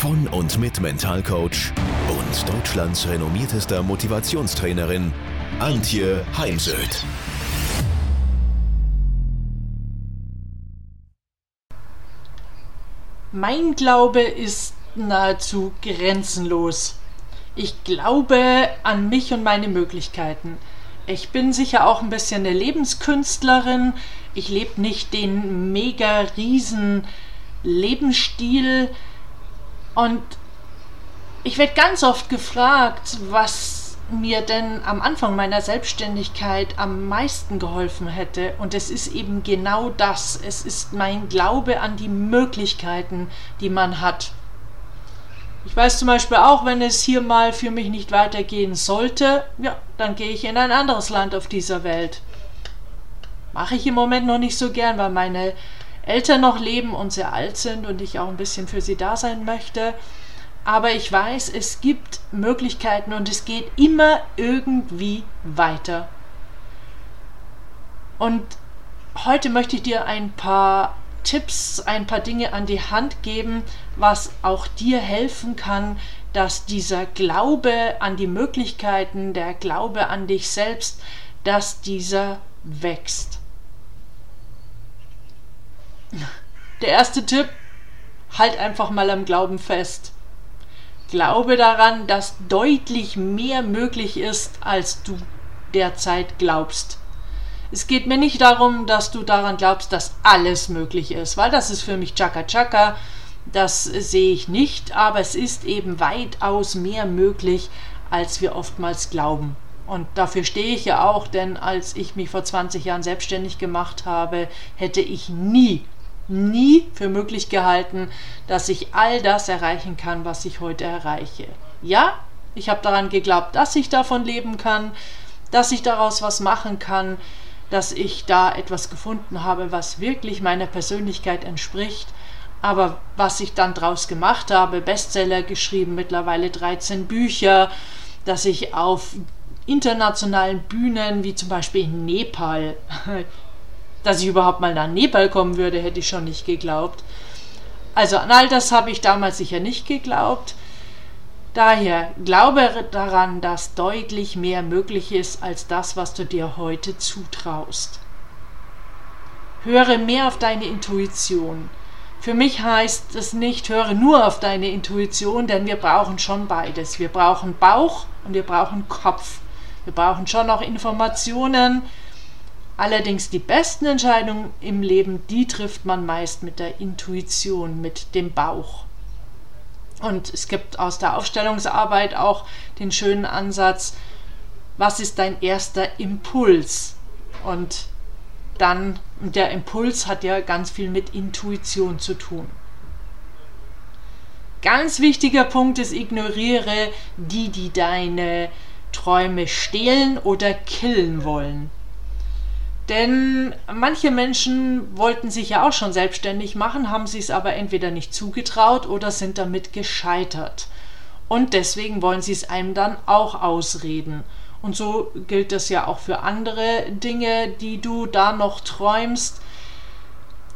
von und mit Mentalcoach und Deutschlands renommiertester Motivationstrainerin Antje Heimsöth. Mein Glaube ist nahezu grenzenlos. Ich glaube an mich und meine Möglichkeiten. Ich bin sicher auch ein bisschen eine Lebenskünstlerin. Ich lebe nicht den mega riesen Lebensstil. Und ich werde ganz oft gefragt, was mir denn am Anfang meiner Selbstständigkeit am meisten geholfen hätte. Und es ist eben genau das. Es ist mein Glaube an die Möglichkeiten, die man hat. Ich weiß zum Beispiel auch, wenn es hier mal für mich nicht weitergehen sollte, ja, dann gehe ich in ein anderes Land auf dieser Welt. Mache ich im Moment noch nicht so gern, weil meine Eltern noch leben und sehr alt sind und ich auch ein bisschen für sie da sein möchte. Aber ich weiß, es gibt Möglichkeiten und es geht immer irgendwie weiter. Und heute möchte ich dir ein paar Tipps, ein paar Dinge an die Hand geben, was auch dir helfen kann, dass dieser Glaube an die Möglichkeiten, der Glaube an dich selbst, dass dieser wächst. Der erste Tipp, halt einfach mal am Glauben fest. Glaube daran, dass deutlich mehr möglich ist, als du derzeit glaubst. Es geht mir nicht darum, dass du daran glaubst, dass alles möglich ist, weil das ist für mich Chaka Chaka. Das sehe ich nicht, aber es ist eben weitaus mehr möglich, als wir oftmals glauben. Und dafür stehe ich ja auch, denn als ich mich vor 20 Jahren selbstständig gemacht habe, hätte ich nie nie für möglich gehalten, dass ich all das erreichen kann, was ich heute erreiche. Ja, ich habe daran geglaubt, dass ich davon leben kann, dass ich daraus was machen kann, dass ich da etwas gefunden habe, was wirklich meiner Persönlichkeit entspricht. Aber was ich dann draus gemacht habe, Bestseller geschrieben, mittlerweile 13 Bücher, dass ich auf internationalen Bühnen, wie zum Beispiel in Nepal, dass ich überhaupt mal nach Nepal kommen würde, hätte ich schon nicht geglaubt. Also an all das habe ich damals sicher nicht geglaubt. Daher glaube daran, dass deutlich mehr möglich ist als das, was du dir heute zutraust. Höre mehr auf deine Intuition. Für mich heißt es nicht, höre nur auf deine Intuition, denn wir brauchen schon beides. Wir brauchen Bauch und wir brauchen Kopf. Wir brauchen schon noch Informationen, Allerdings die besten Entscheidungen im Leben, die trifft man meist mit der Intuition, mit dem Bauch. Und es gibt aus der Aufstellungsarbeit auch den schönen Ansatz, was ist dein erster Impuls? Und dann, der Impuls hat ja ganz viel mit Intuition zu tun. Ganz wichtiger Punkt ist, ignoriere die, die deine Träume stehlen oder killen wollen. Denn manche Menschen wollten sich ja auch schon selbstständig machen, haben sich es aber entweder nicht zugetraut oder sind damit gescheitert. Und deswegen wollen sie es einem dann auch ausreden. Und so gilt das ja auch für andere Dinge, die du da noch träumst.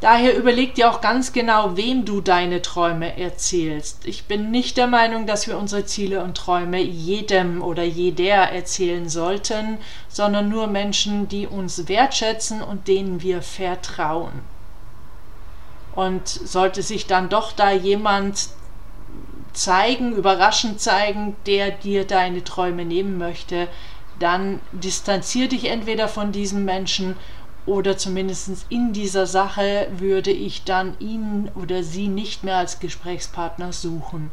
Daher überleg dir auch ganz genau, wem du deine Träume erzählst. Ich bin nicht der Meinung, dass wir unsere Ziele und Träume jedem oder jeder erzählen sollten, sondern nur Menschen, die uns wertschätzen und denen wir vertrauen. Und sollte sich dann doch da jemand zeigen, überraschend zeigen, der dir deine Träume nehmen möchte, dann distanzier dich entweder von diesem Menschen oder zumindest in dieser Sache würde ich dann ihn oder sie nicht mehr als Gesprächspartner suchen.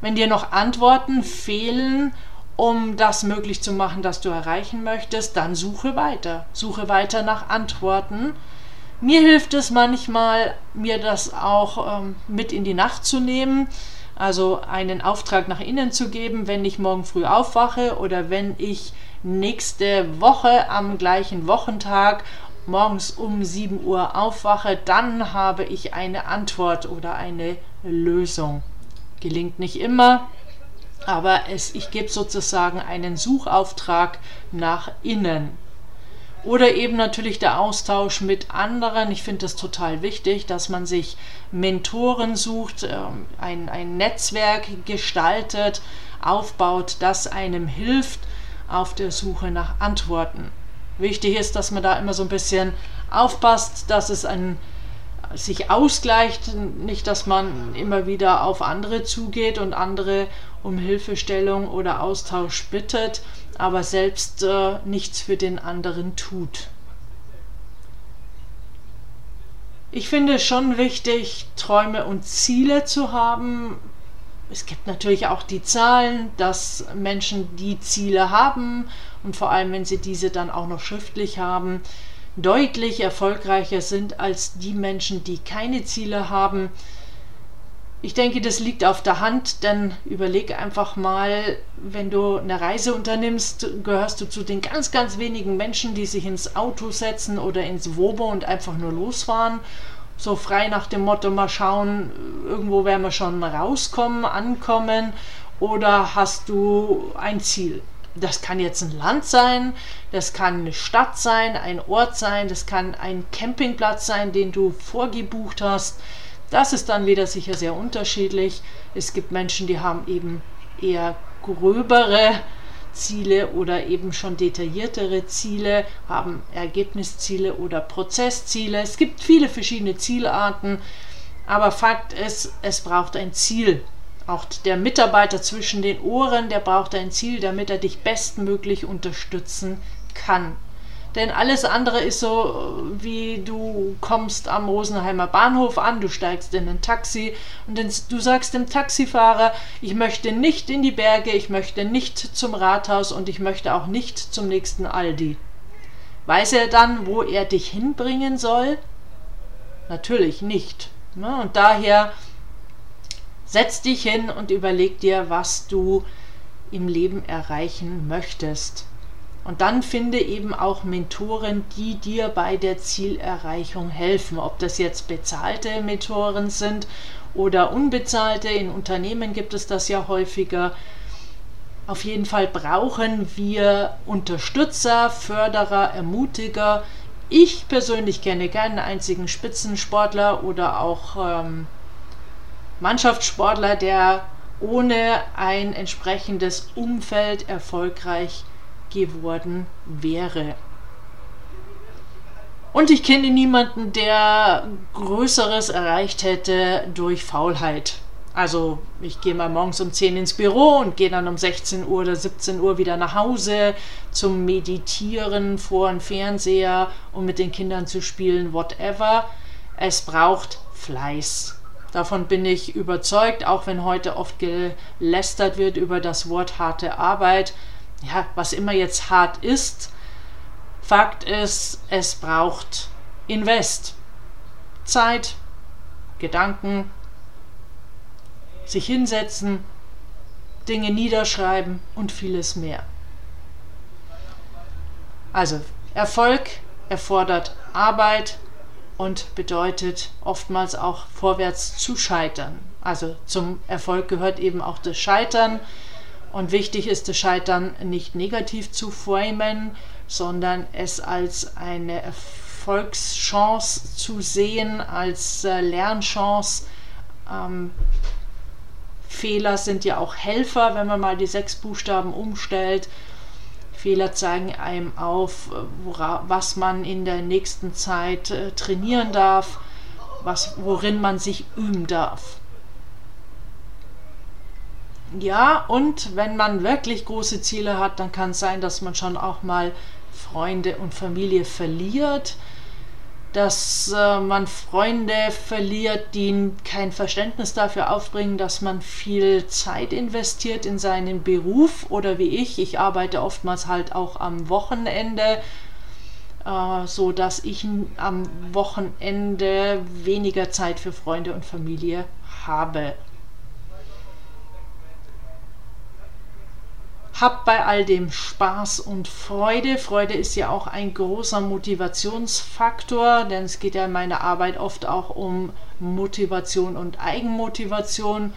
Wenn dir noch Antworten fehlen, um das möglich zu machen, das du erreichen möchtest, dann suche weiter. Suche weiter nach Antworten. Mir hilft es manchmal, mir das auch ähm, mit in die Nacht zu nehmen, Also einen Auftrag nach innen zu geben, wenn ich morgen früh aufwache oder wenn ich nächste Woche am gleichen Wochentag morgens um 7 Uhr aufwache, dann habe ich eine Antwort oder eine Lösung. Gelingt nicht immer, aber es, ich gebe sozusagen einen Suchauftrag nach innen. Oder eben natürlich der Austausch mit anderen. Ich finde es total wichtig, dass man sich Mentoren sucht, ähm, ein, ein Netzwerk gestaltet, aufbaut, das einem hilft auf der Suche nach Antworten. Wichtig ist, dass man da immer so ein bisschen aufpasst, dass es ein, sich ausgleicht, nicht, dass man immer wieder auf andere zugeht und andere um Hilfestellung oder Austausch bittet, aber selbst äh, nichts für den anderen tut. Ich finde es schon wichtig, Träume und Ziele zu haben. Es gibt natürlich auch die Zahlen, dass Menschen, die Ziele haben und vor allem, wenn sie diese dann auch noch schriftlich haben, deutlich erfolgreicher sind als die Menschen, die keine Ziele haben. Ich denke, das liegt auf der Hand, denn überleg einfach mal, wenn du eine Reise unternimmst, gehörst du zu den ganz, ganz wenigen Menschen, die sich ins Auto setzen oder ins Wobo und einfach nur losfahren. So frei nach dem Motto, mal schauen, irgendwo werden wir schon rauskommen, ankommen. Oder hast du ein Ziel? Das kann jetzt ein Land sein, das kann eine Stadt sein, ein Ort sein, das kann ein Campingplatz sein, den du vorgebucht hast das ist dann wieder sicher sehr unterschiedlich. Es gibt Menschen, die haben eben eher gröbere Ziele oder eben schon detailliertere Ziele, haben Ergebnisziele oder Prozessziele. Es gibt viele verschiedene Zielarten, aber Fakt ist, es braucht ein Ziel. Auch der Mitarbeiter zwischen den Ohren, der braucht ein Ziel, damit er dich bestmöglich unterstützen kann. Denn alles andere ist so, wie du kommst am Rosenheimer Bahnhof an, du steigst in ein Taxi und du sagst dem Taxifahrer, ich möchte nicht in die Berge, ich möchte nicht zum Rathaus und ich möchte auch nicht zum nächsten Aldi. Weiß er dann, wo er dich hinbringen soll? Natürlich nicht. Ne? Und daher setz dich hin und überleg dir, was du im Leben erreichen möchtest. Und dann finde eben auch Mentoren, die dir bei der Zielerreichung helfen. Ob das jetzt bezahlte Mentoren sind oder unbezahlte. In Unternehmen gibt es das ja häufiger. Auf jeden Fall brauchen wir Unterstützer, Förderer, Ermutiger. Ich persönlich kenne keinen einzigen Spitzensportler oder auch ähm, Mannschaftssportler, der ohne ein entsprechendes Umfeld erfolgreich ist geworden wäre. Und ich kenne niemanden, der Größeres erreicht hätte durch Faulheit. Also ich gehe mal morgens um 10 ins Büro und gehe dann um 16 Uhr oder 17 Uhr wieder nach Hause zum Meditieren vor dem Fernseher, um mit den Kindern zu spielen, whatever. Es braucht Fleiß. Davon bin ich überzeugt, auch wenn heute oft gelästert wird über das Wort harte Arbeit ja, was immer jetzt hart ist. Fakt ist, es braucht Invest. Zeit, Gedanken, sich hinsetzen, Dinge niederschreiben und vieles mehr. Also Erfolg erfordert Arbeit und bedeutet oftmals auch vorwärts zu scheitern. Also zum Erfolg gehört eben auch das Scheitern. Und wichtig ist das Scheitern nicht negativ zu framen, sondern es als eine Erfolgschance zu sehen, als äh, Lernchance. Ähm, Fehler sind ja auch Helfer, wenn man mal die sechs Buchstaben umstellt. Fehler zeigen einem auf, wora, was man in der nächsten Zeit äh, trainieren darf, was, worin man sich üben darf. Ja, und wenn man wirklich große Ziele hat, dann kann es sein, dass man schon auch mal Freunde und Familie verliert, dass äh, man Freunde verliert, die kein Verständnis dafür aufbringen, dass man viel Zeit investiert in seinen Beruf oder wie ich, ich arbeite oftmals halt auch am Wochenende, äh, so dass ich am Wochenende weniger Zeit für Freunde und Familie habe. Hab bei all dem Spaß und Freude. Freude ist ja auch ein großer Motivationsfaktor, denn es geht ja in meiner Arbeit oft auch um Motivation und Eigenmotivation.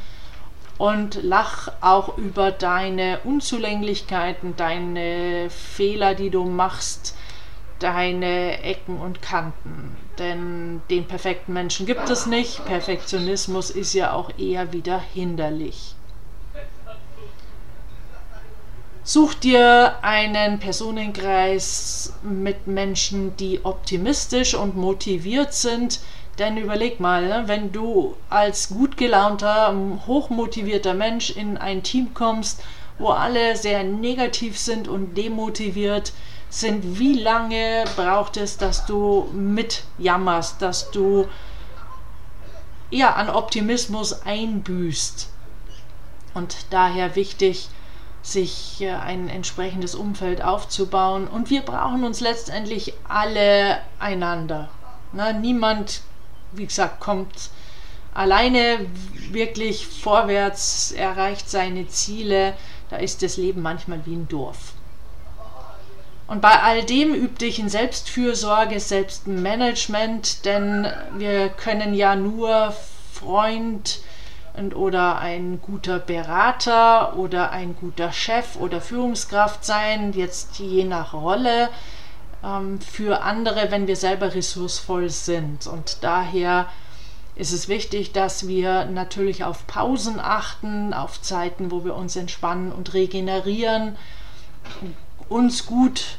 Und lach auch über deine Unzulänglichkeiten, deine Fehler, die du machst, deine Ecken und Kanten. Denn den perfekten Menschen gibt es nicht. Perfektionismus ist ja auch eher wieder hinderlich. Such dir einen Personenkreis mit Menschen, die optimistisch und motiviert sind. Denn überleg mal, ne, wenn du als gut gelaunter, hochmotivierter Mensch in ein Team kommst, wo alle sehr negativ sind und demotiviert sind, wie lange braucht es, dass du mitjammerst, dass du ja an Optimismus einbüßt? Und daher wichtig, sich ein entsprechendes Umfeld aufzubauen. Und wir brauchen uns letztendlich alle einander. Na, niemand, wie gesagt, kommt alleine wirklich vorwärts, erreicht seine Ziele. Da ist das Leben manchmal wie ein Dorf. Und bei all dem üb dich in Selbstfürsorge, Selbstmanagement, denn wir können ja nur Freund, und, oder ein guter Berater oder ein guter Chef oder Führungskraft sein, jetzt je nach Rolle ähm, für andere, wenn wir selber ressourcevoll sind. Und daher ist es wichtig, dass wir natürlich auf Pausen achten, auf Zeiten, wo wir uns entspannen und regenerieren, uns gut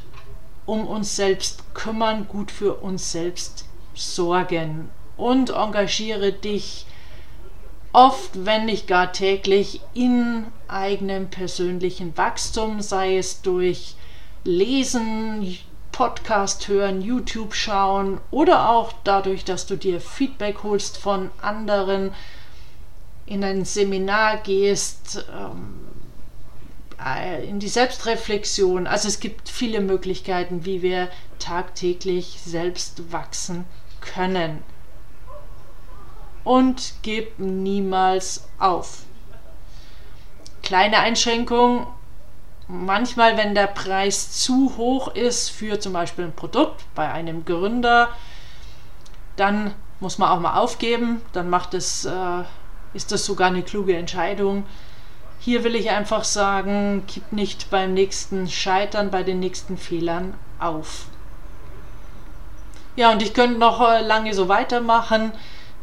um uns selbst kümmern, gut für uns selbst sorgen und engagiere dich oft, wenn nicht gar täglich, in eigenem persönlichen Wachstum, sei es durch Lesen, Podcast hören, YouTube schauen oder auch dadurch, dass du dir Feedback holst von anderen, in ein Seminar gehst, ähm, äh, in die Selbstreflexion. Also es gibt viele Möglichkeiten, wie wir tagtäglich selbst wachsen können und gib niemals auf. Kleine Einschränkung, manchmal wenn der Preis zu hoch ist für zum Beispiel ein Produkt bei einem Gründer, dann muss man auch mal aufgeben, dann macht es, äh, ist das sogar eine kluge Entscheidung. Hier will ich einfach sagen, gib nicht beim nächsten Scheitern, bei den nächsten Fehlern auf. Ja, und ich könnte noch äh, lange so weitermachen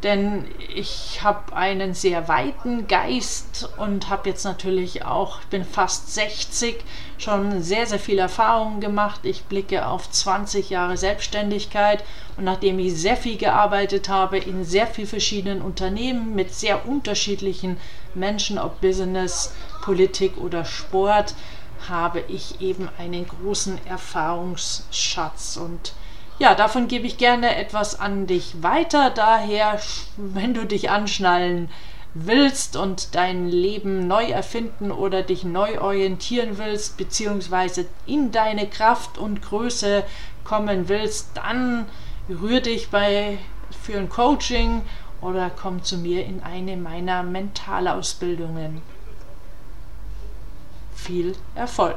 denn ich habe einen sehr weiten Geist und habe jetzt natürlich auch, ich bin fast 60, schon sehr, sehr viel Erfahrungen gemacht. Ich blicke auf 20 Jahre Selbstständigkeit und nachdem ich sehr viel gearbeitet habe in sehr vielen verschiedenen Unternehmen mit sehr unterschiedlichen Menschen, ob Business, Politik oder Sport, habe ich eben einen großen Erfahrungsschatz und ja, davon gebe ich gerne etwas an dich weiter. Daher, wenn du dich anschnallen willst und dein Leben neu erfinden oder dich neu orientieren willst, beziehungsweise in deine Kraft und Größe kommen willst, dann rühr dich bei für ein Coaching oder komm zu mir in eine meiner Mentalausbildungen. Viel Erfolg!